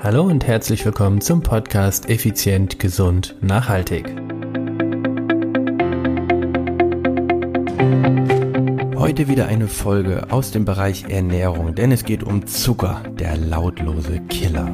Hallo und herzlich willkommen zum Podcast Effizient, Gesund, Nachhaltig. Heute wieder eine Folge aus dem Bereich Ernährung, denn es geht um Zucker, der lautlose Killer.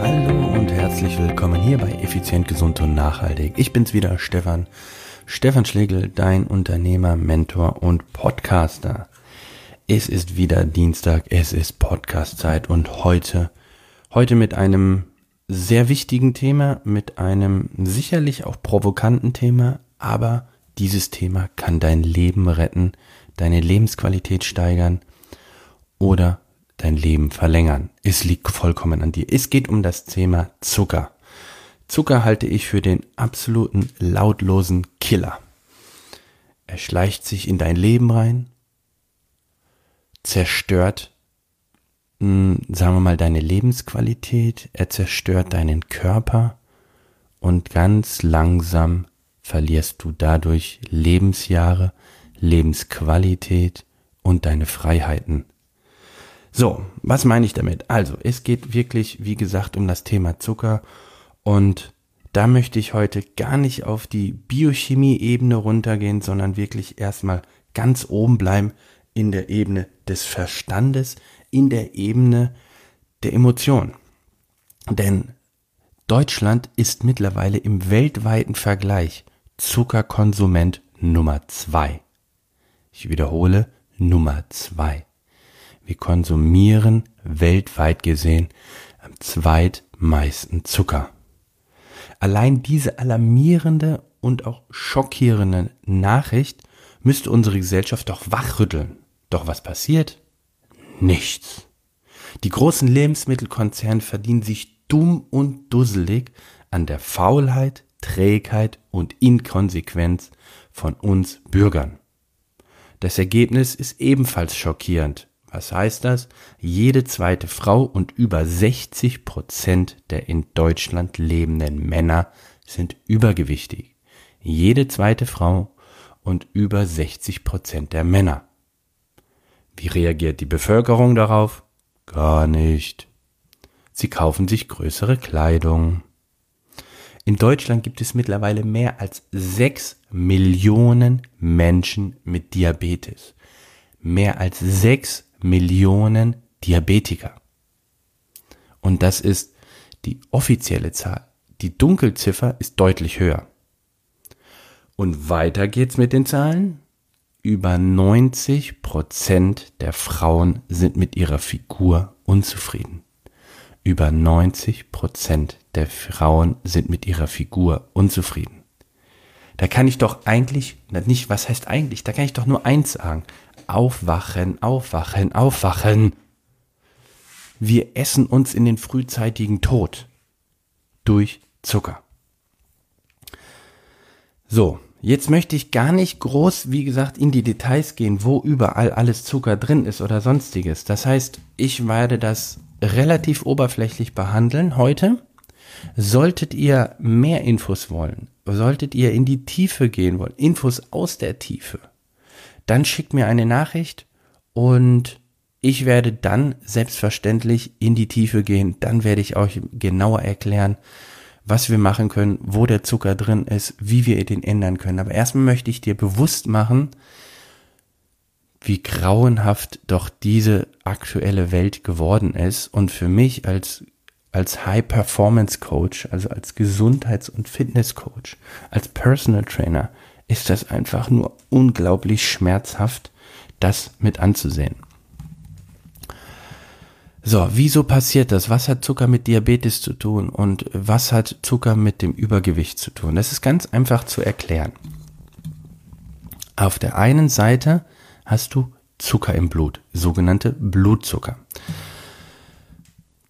Hallo und herzlich willkommen hier bei Effizient, Gesund und Nachhaltig. Ich bin's wieder, Stefan Stefan Schlegel, dein Unternehmer, Mentor und Podcaster. Es ist wieder Dienstag, es ist Podcastzeit und heute, heute mit einem sehr wichtigen Thema, mit einem sicherlich auch provokanten Thema, aber dieses Thema kann dein Leben retten, deine Lebensqualität steigern oder dein Leben verlängern. Es liegt vollkommen an dir. Es geht um das Thema Zucker. Zucker halte ich für den absoluten lautlosen Killer. Er schleicht sich in dein Leben rein, zerstört, hm, sagen wir mal, deine Lebensqualität, er zerstört deinen Körper und ganz langsam verlierst du dadurch Lebensjahre, Lebensqualität und deine Freiheiten. So, was meine ich damit? Also, es geht wirklich, wie gesagt, um das Thema Zucker und da möchte ich heute gar nicht auf die Biochemie-Ebene runtergehen, sondern wirklich erstmal ganz oben bleiben in der Ebene des Verstandes, in der Ebene der Emotionen. Denn Deutschland ist mittlerweile im weltweiten Vergleich Zuckerkonsument Nummer zwei. Ich wiederhole, Nummer zwei. Wir konsumieren weltweit gesehen am zweitmeisten Zucker. Allein diese alarmierende und auch schockierende Nachricht müsste unsere Gesellschaft doch wachrütteln. Doch was passiert? Nichts. Die großen Lebensmittelkonzerne verdienen sich dumm und dusselig an der Faulheit, Trägheit und Inkonsequenz von uns Bürgern. Das Ergebnis ist ebenfalls schockierend. Was heißt das? Jede zweite Frau und über 60 Prozent der in Deutschland lebenden Männer sind übergewichtig. Jede zweite Frau und über 60 Prozent der Männer. Wie reagiert die Bevölkerung darauf? Gar nicht. Sie kaufen sich größere Kleidung. In Deutschland gibt es mittlerweile mehr als 6 Millionen Menschen mit Diabetes. Mehr als 6 Millionen Diabetiker. Und das ist die offizielle Zahl. Die Dunkelziffer ist deutlich höher. Und weiter geht's mit den Zahlen. Über 90 Prozent der Frauen sind mit ihrer Figur unzufrieden. Über 90 Prozent der Frauen sind mit ihrer Figur unzufrieden. Da kann ich doch eigentlich, nicht, was heißt eigentlich, da kann ich doch nur eins sagen. Aufwachen, aufwachen, aufwachen. Wir essen uns in den frühzeitigen Tod durch Zucker. So, jetzt möchte ich gar nicht groß, wie gesagt, in die Details gehen, wo überall alles Zucker drin ist oder sonstiges. Das heißt, ich werde das relativ oberflächlich behandeln heute. Solltet ihr mehr Infos wollen, solltet ihr in die Tiefe gehen wollen, Infos aus der Tiefe, dann schickt mir eine Nachricht und ich werde dann selbstverständlich in die Tiefe gehen. Dann werde ich euch genauer erklären, was wir machen können, wo der Zucker drin ist, wie wir den ändern können. Aber erstmal möchte ich dir bewusst machen, wie grauenhaft doch diese aktuelle Welt geworden ist. Und für mich als, als High-Performance-Coach, also als Gesundheits- und Fitness-Coach, als Personal Trainer, ist das einfach nur unglaublich schmerzhaft, das mit anzusehen. So, wieso passiert das? Was hat Zucker mit Diabetes zu tun und was hat Zucker mit dem Übergewicht zu tun? Das ist ganz einfach zu erklären. Auf der einen Seite hast du Zucker im Blut, sogenannte Blutzucker.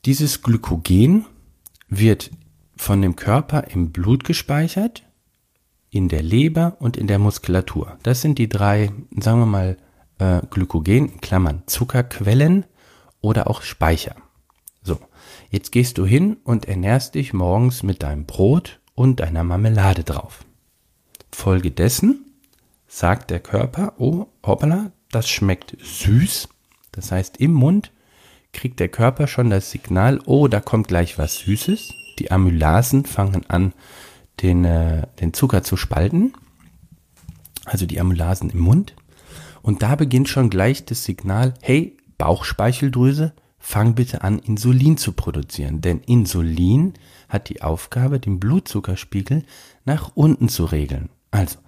Dieses Glykogen wird von dem Körper im Blut gespeichert in der Leber und in der Muskulatur. Das sind die drei, sagen wir mal, äh, Glykogen, Klammern, Zuckerquellen oder auch Speicher. So, jetzt gehst du hin und ernährst dich morgens mit deinem Brot und deiner Marmelade drauf. Folgedessen sagt der Körper, oh, hoppala, das schmeckt süß. Das heißt, im Mund kriegt der Körper schon das Signal, oh, da kommt gleich was Süßes. Die Amylasen fangen an, den, äh, den Zucker zu spalten. Also die Amylasen im Mund. Und da beginnt schon gleich das Signal, hey, Bauchspeicheldrüse, fang bitte an, Insulin zu produzieren. Denn Insulin hat die Aufgabe, den Blutzuckerspiegel nach unten zu regeln. Also,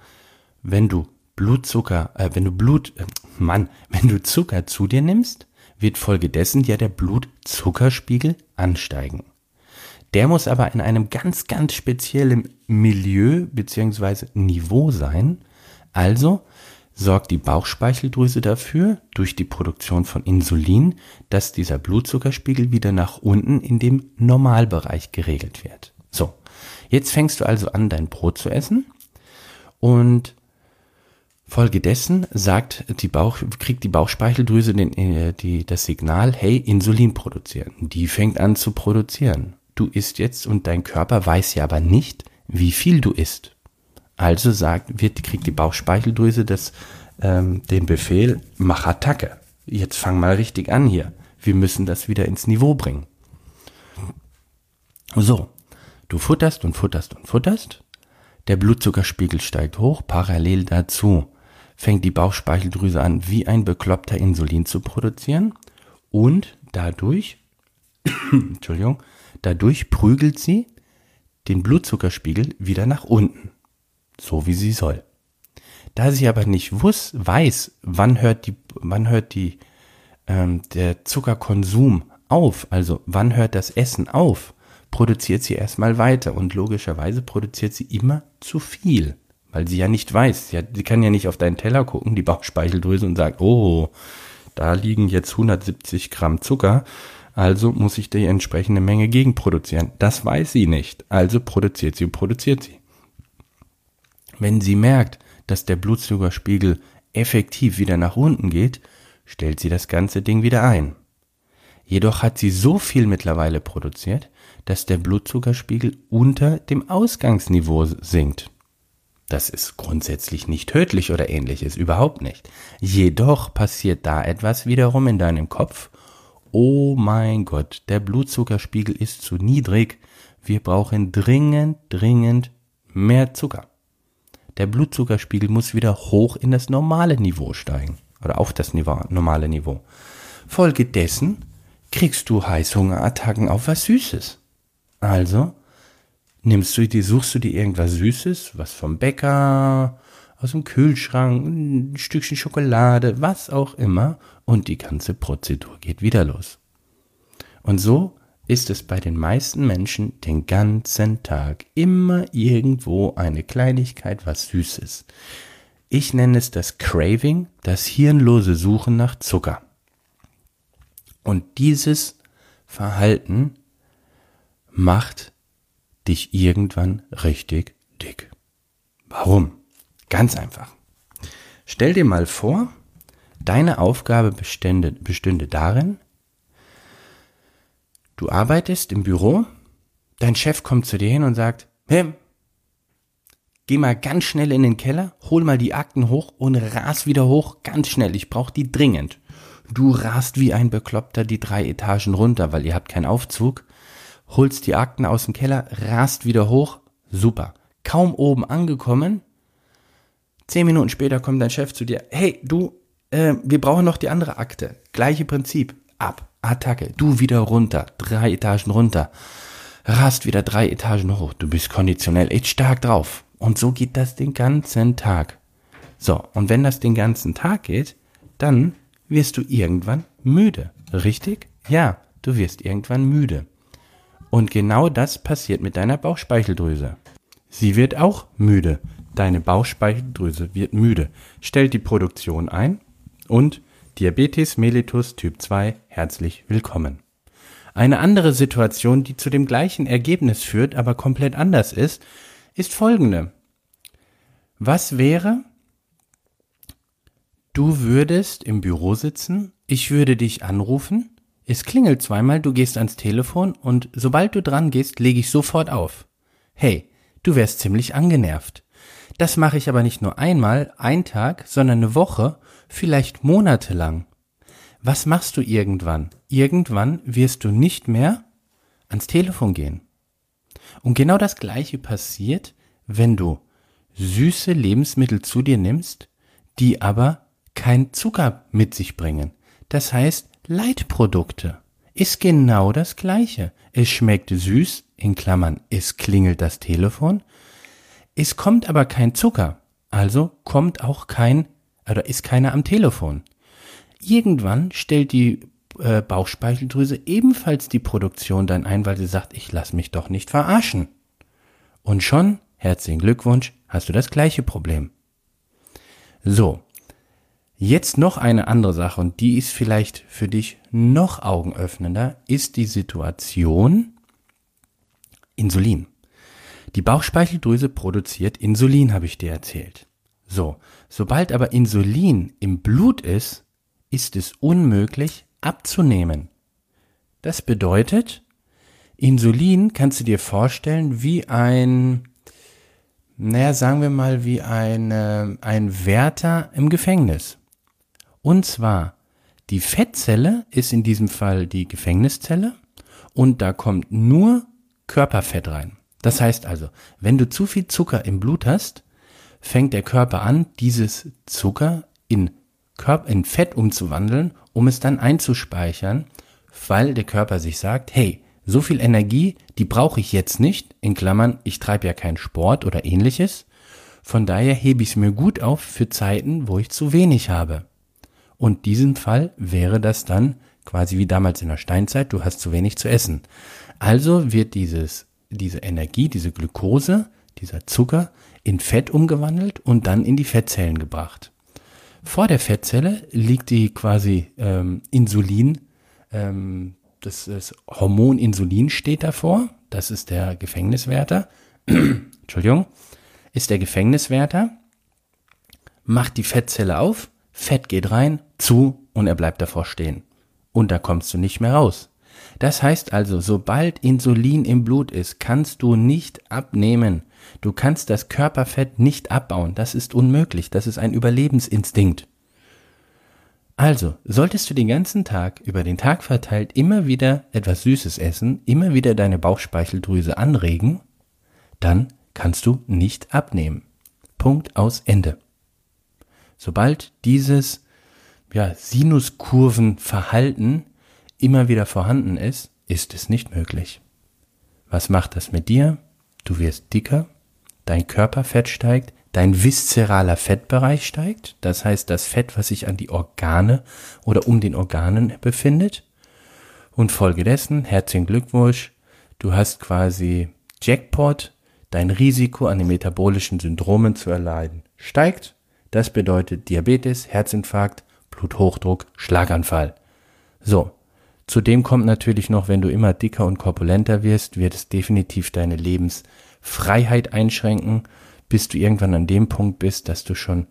wenn du Blutzucker, äh, wenn du Blut, äh, Mann, wenn du Zucker zu dir nimmst, wird folgedessen ja der Blutzuckerspiegel ansteigen. Der muss aber in einem ganz, ganz speziellen Milieu bzw. Niveau sein. Also sorgt die Bauchspeicheldrüse dafür, durch die Produktion von Insulin, dass dieser Blutzuckerspiegel wieder nach unten in dem Normalbereich geregelt wird. So, jetzt fängst du also an, dein Brot zu essen und Folgedessen sagt die Bauch, kriegt die Bauchspeicheldrüse den, äh, die, das Signal, hey, Insulin produzieren. Die fängt an zu produzieren. Du isst jetzt und dein Körper weiß ja aber nicht, wie viel du isst. Also sagt, wird, kriegt die Bauchspeicheldrüse das, ähm, den Befehl, mach Attacke. Jetzt fang mal richtig an hier. Wir müssen das wieder ins Niveau bringen. So, du futterst und futterst und futterst. Der Blutzuckerspiegel steigt hoch, parallel dazu fängt die Bauchspeicheldrüse an, wie ein Bekloppter Insulin zu produzieren und dadurch, Entschuldigung, dadurch prügelt sie den Blutzuckerspiegel wieder nach unten so wie sie soll. Da sie aber nicht wuss, weiß, wann hört die, wann hört die, ähm, der Zuckerkonsum auf, also wann hört das Essen auf, produziert sie erstmal weiter und logischerweise produziert sie immer zu viel, weil sie ja nicht weiß, sie, hat, sie kann ja nicht auf deinen Teller gucken, die Bauchspeicheldrüse und sagt, oh, da liegen jetzt 170 Gramm Zucker, also muss ich die entsprechende Menge gegenproduzieren. Das weiß sie nicht, also produziert sie und produziert sie. Wenn sie merkt, dass der Blutzuckerspiegel effektiv wieder nach unten geht, stellt sie das ganze Ding wieder ein. Jedoch hat sie so viel mittlerweile produziert, dass der Blutzuckerspiegel unter dem Ausgangsniveau sinkt. Das ist grundsätzlich nicht tödlich oder ähnliches, überhaupt nicht. Jedoch passiert da etwas wiederum in deinem Kopf. Oh mein Gott, der Blutzuckerspiegel ist zu niedrig. Wir brauchen dringend, dringend mehr Zucker. Der Blutzuckerspiegel muss wieder hoch in das normale Niveau steigen oder auf das Niveau, normale Niveau. Folge dessen kriegst du Heißhungerattacken auf was Süßes. Also nimmst du dir, suchst du dir irgendwas Süßes, was vom Bäcker, aus dem Kühlschrank, ein Stückchen Schokolade, was auch immer, und die ganze Prozedur geht wieder los. Und so ist es bei den meisten Menschen den ganzen Tag immer irgendwo eine Kleinigkeit, was Süßes. Ich nenne es das Craving, das hirnlose Suchen nach Zucker. Und dieses Verhalten macht dich irgendwann richtig dick. Warum? Ganz einfach. Stell dir mal vor, deine Aufgabe bestände, bestünde darin, Du arbeitest im Büro, dein Chef kommt zu dir hin und sagt, hey, geh mal ganz schnell in den Keller, hol mal die Akten hoch und ras wieder hoch, ganz schnell, ich brauche die dringend. Du rast wie ein Bekloppter die drei Etagen runter, weil ihr habt keinen Aufzug, holst die Akten aus dem Keller, rast wieder hoch, super. Kaum oben angekommen, zehn Minuten später kommt dein Chef zu dir, hey, du, äh, wir brauchen noch die andere Akte. Gleiche Prinzip, ab. Attacke, du wieder runter, drei Etagen runter, rast wieder drei Etagen hoch, du bist konditionell echt stark drauf. Und so geht das den ganzen Tag. So, und wenn das den ganzen Tag geht, dann wirst du irgendwann müde, richtig? Ja, du wirst irgendwann müde. Und genau das passiert mit deiner Bauchspeicheldrüse. Sie wird auch müde. Deine Bauchspeicheldrüse wird müde, stellt die Produktion ein und Diabetes mellitus Typ 2 herzlich willkommen. Eine andere Situation, die zu dem gleichen Ergebnis führt, aber komplett anders ist, ist folgende. Was wäre, du würdest im Büro sitzen, ich würde dich anrufen, es klingelt zweimal, du gehst ans Telefon und sobald du dran gehst, lege ich sofort auf. Hey, du wärst ziemlich angenervt. Das mache ich aber nicht nur einmal, ein Tag, sondern eine Woche vielleicht monatelang. Was machst du irgendwann? Irgendwann wirst du nicht mehr ans Telefon gehen. Und genau das Gleiche passiert, wenn du süße Lebensmittel zu dir nimmst, die aber kein Zucker mit sich bringen. Das heißt, Leitprodukte ist genau das Gleiche. Es schmeckt süß, in Klammern, es klingelt das Telefon. Es kommt aber kein Zucker, also kommt auch kein, oder ist keiner am Telefon. Irgendwann stellt die äh, Bauchspeicheldrüse ebenfalls die Produktion dann ein, weil sie sagt, ich lass mich doch nicht verarschen. Und schon, herzlichen Glückwunsch, hast du das gleiche Problem. So, jetzt noch eine andere Sache und die ist vielleicht für dich noch augenöffnender, ist die Situation Insulin. Die Bauchspeicheldrüse produziert Insulin, habe ich dir erzählt. So, sobald aber Insulin im Blut ist, ist es unmöglich abzunehmen. Das bedeutet, Insulin kannst du dir vorstellen wie ein, naja, sagen wir mal, wie ein, äh, ein Wärter im Gefängnis. Und zwar, die Fettzelle ist in diesem Fall die Gefängniszelle und da kommt nur Körperfett rein. Das heißt also, wenn du zu viel Zucker im Blut hast, fängt der Körper an, dieses Zucker in, Körper, in Fett umzuwandeln, um es dann einzuspeichern, weil der Körper sich sagt, hey, so viel Energie, die brauche ich jetzt nicht, in Klammern, ich treibe ja keinen Sport oder ähnliches, von daher hebe ich es mir gut auf für Zeiten, wo ich zu wenig habe. Und diesem Fall wäre das dann quasi wie damals in der Steinzeit, du hast zu wenig zu essen. Also wird dieses, diese Energie, diese Glucose, dieser Zucker in Fett umgewandelt und dann in die Fettzellen gebracht. Vor der Fettzelle liegt die quasi ähm, Insulin, ähm, das, das Hormon Insulin steht davor, das ist der Gefängniswärter, Entschuldigung, ist der Gefängniswärter, macht die Fettzelle auf, Fett geht rein, zu und er bleibt davor stehen. Und da kommst du nicht mehr raus. Das heißt also, sobald Insulin im Blut ist, kannst du nicht abnehmen. Du kannst das Körperfett nicht abbauen. Das ist unmöglich. Das ist ein Überlebensinstinkt. Also, solltest du den ganzen Tag, über den Tag verteilt, immer wieder etwas Süßes essen, immer wieder deine Bauchspeicheldrüse anregen, dann kannst du nicht abnehmen. Punkt aus Ende. Sobald dieses ja, Sinuskurvenverhalten immer wieder vorhanden ist, ist es nicht möglich. Was macht das mit dir? Du wirst dicker, dein Körperfett steigt, dein viszeraler Fettbereich steigt, das heißt das Fett, was sich an die Organe oder um den Organen befindet. Und folgedessen, herzlichen Glückwunsch, du hast quasi Jackpot, dein Risiko an den metabolischen Syndromen zu erleiden steigt. Das bedeutet Diabetes, Herzinfarkt, Bluthochdruck, Schlaganfall. So, Zudem kommt natürlich noch, wenn du immer dicker und korpulenter wirst, wird es definitiv deine Lebensfreiheit einschränken, bis du irgendwann an dem Punkt bist, dass du schon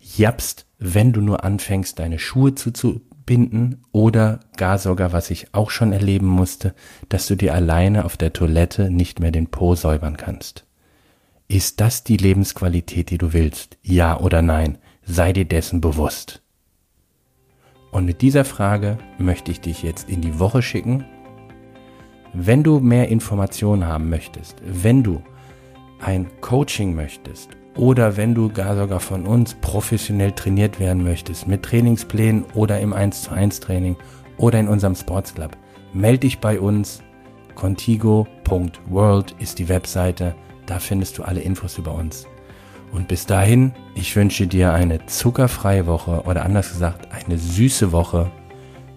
japst, wenn du nur anfängst, deine Schuhe zuzubinden oder gar sogar, was ich auch schon erleben musste, dass du dir alleine auf der Toilette nicht mehr den Po säubern kannst. Ist das die Lebensqualität, die du willst? Ja oder nein? Sei dir dessen bewusst. Und mit dieser Frage möchte ich dich jetzt in die Woche schicken. Wenn du mehr Informationen haben möchtest, wenn du ein Coaching möchtest oder wenn du gar sogar von uns professionell trainiert werden möchtest mit Trainingsplänen oder im 1 zu 1 Training oder in unserem Sports Club, melde dich bei uns. Contigo.world ist die Webseite, da findest du alle Infos über uns. Und bis dahin, ich wünsche dir eine zuckerfreie Woche oder anders gesagt eine süße Woche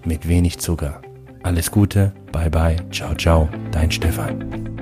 mit wenig Zucker. Alles Gute, bye bye, ciao ciao, dein Stefan.